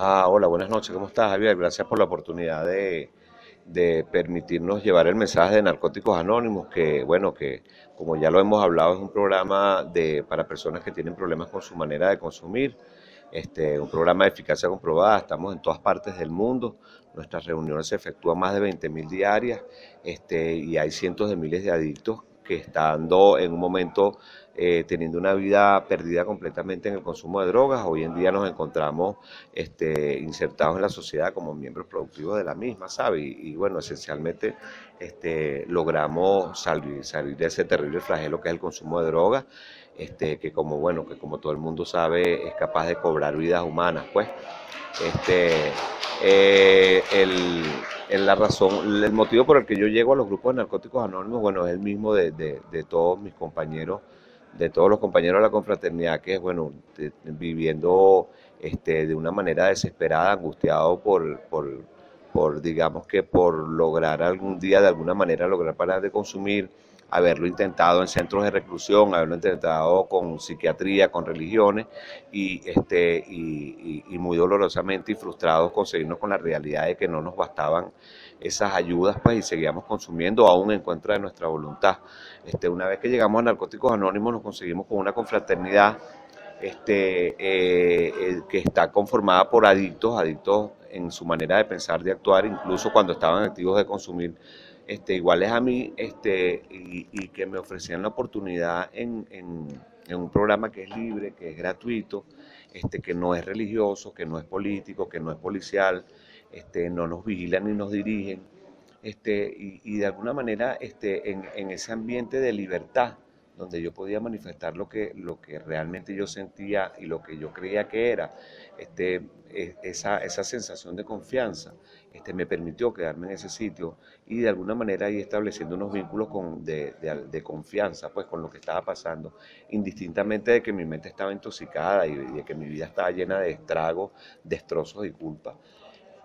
Ah, hola, buenas noches. ¿Cómo estás, Javier? Gracias por la oportunidad de, permitirnos llevar el mensaje de Narcóticos Anónimos, que, bueno, que como ya lo hemos hablado, es un programa de, para personas que tienen problemas con su manera de consumir. Este, un programa de eficacia comprobada, estamos en todas partes del mundo, nuestras reuniones se efectúan más de 20.000 diarias este, y hay cientos de miles de adictos que estando en un momento eh, teniendo una vida perdida completamente en el consumo de drogas, hoy en día nos encontramos este, insertados en la sociedad como miembros productivos de la misma, ¿sabe? Y, bueno, esencialmente este, logramos salir, salir de ese terrible flagelo que es el consumo de drogas, este, que como bueno, que como todo el mundo sabe es capaz de cobrar vidas humanas, pues. Eh, el, la razón, el motivo por el que yo llego a los grupos de narcóticos anónimos, bueno, es el mismo de, de, todos mis compañeros, de todos los compañeros de la confraternidad, que es, bueno, viviendo este, de una manera desesperada, angustiado por, por, por, digamos que por lograr algún día, de alguna manera, lograr parar de consumir, haberlo intentado en centros de reclusión, haberlo intentado con psiquiatría, con religiones, y, este, y, muy dolorosamente y frustrados conseguirnos con la realidad de que no nos bastaban esas ayudas pues, y seguíamos consumiendo aún en contra de nuestra voluntad. Este, una vez que llegamos a Narcóticos Anónimos nos conseguimos con una confraternidad este, eh, eh, que está conformada por adictos, adictos en su manera de pensar, de actuar, incluso cuando estaban activos de consumir este, iguales a mí este, y, que me ofrecían la oportunidad en, un programa que es libre, que es gratuito, este, que no es religioso, que no es político, que no es policial, este, no nos vigilan ni nos dirigen, este, y, de alguna manera este, en, en, ese ambiente de libertad, donde yo podía manifestar lo que, lo que realmente yo sentía y lo que yo creía que era, este, e, esa, esa sensación de confianza este, me permitió quedarme en ese sitio y de alguna manera ir estableciendo unos vínculos con, de, de, confianza pues, con lo que estaba pasando, indistintamente de que mi mente estaba intoxicada y de que mi vida estaba llena de estragos, destrozos y culpa,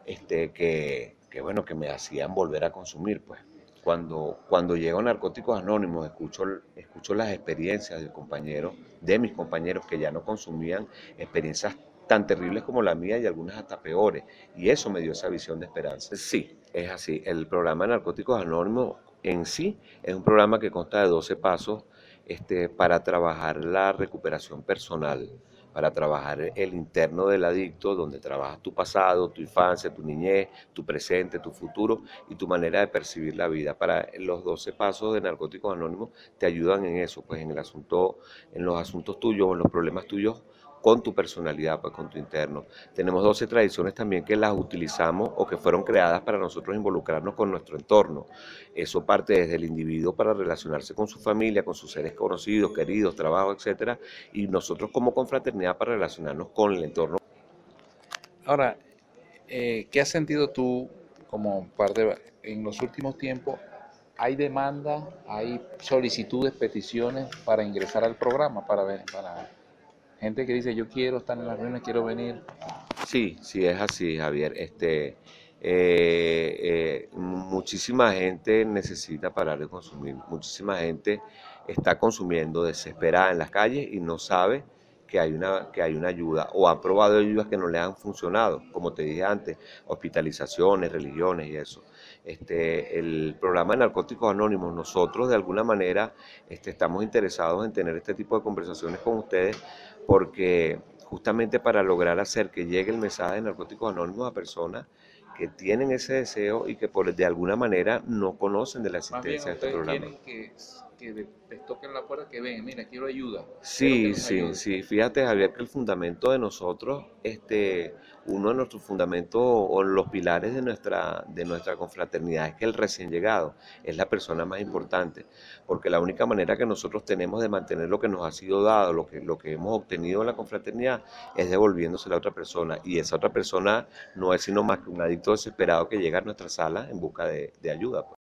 este, que, que, bueno, que me hacían volver a consumir. pues cuando, cuando llego a Narcóticos Anónimos, escucho, escucho las experiencias de compañeros, de mis compañeros que ya no consumían, experiencias tan terribles como la mía y algunas hasta peores. Y eso me dio esa visión de esperanza. Sí, es así. El programa Narcóticos Anónimos en sí es un programa que consta de 12 pasos este, para trabajar la recuperación personal para trabajar el interno del adicto, donde trabajas tu pasado, tu infancia, tu niñez, tu presente, tu futuro y tu manera de percibir la vida. Para los 12 pasos de Narcóticos Anónimos te ayudan en eso, pues en el asunto, en los asuntos tuyos, en los problemas tuyos con tu personalidad, pues con tu interno. Tenemos 12 tradiciones también que las utilizamos o que fueron creadas para nosotros involucrarnos con nuestro entorno. Eso parte desde el individuo para relacionarse con su familia, con sus seres conocidos, queridos, trabajo, etcétera, y nosotros como confraternidad para relacionarnos con el entorno. Ahora, eh, ¿qué has sentido tú como parte en los últimos tiempos? ¿Hay demanda, hay solicitudes, peticiones para ingresar al programa, para, para gente que dice yo quiero estar en las reuniones, quiero venir. Sí, sí, es así, Javier. Este, eh, eh, muchísima gente necesita parar de consumir, muchísima gente está consumiendo desesperada en las calles y no sabe que hay una, que hay una ayuda o ha probado ayudas que no le han funcionado, como te dije antes, hospitalizaciones, religiones y eso. Este, el programa de Narcóticos Anónimos, nosotros de alguna manera este, estamos interesados en tener este tipo de conversaciones con ustedes porque justamente para lograr hacer que llegue el mensaje de Narcóticos Anónimos a personas que tienen ese deseo y que por, de alguna manera no conocen de la existencia de este programa que les toquen la puerta, que ven, mira, quiero ayuda. Sí, sí, sí. Fíjate, Javier, que el fundamento de nosotros, este, uno de nuestros fundamentos o los pilares de nuestra, de nuestra confraternidad es que el recién llegado es la persona más importante, porque la única manera que nosotros tenemos de mantener lo que nos ha sido dado, lo que, lo que hemos obtenido en la confraternidad, es devolviéndose a la otra persona. Y esa otra persona no es sino más que un adicto desesperado que llega a nuestra sala en busca de, de ayuda. Pues.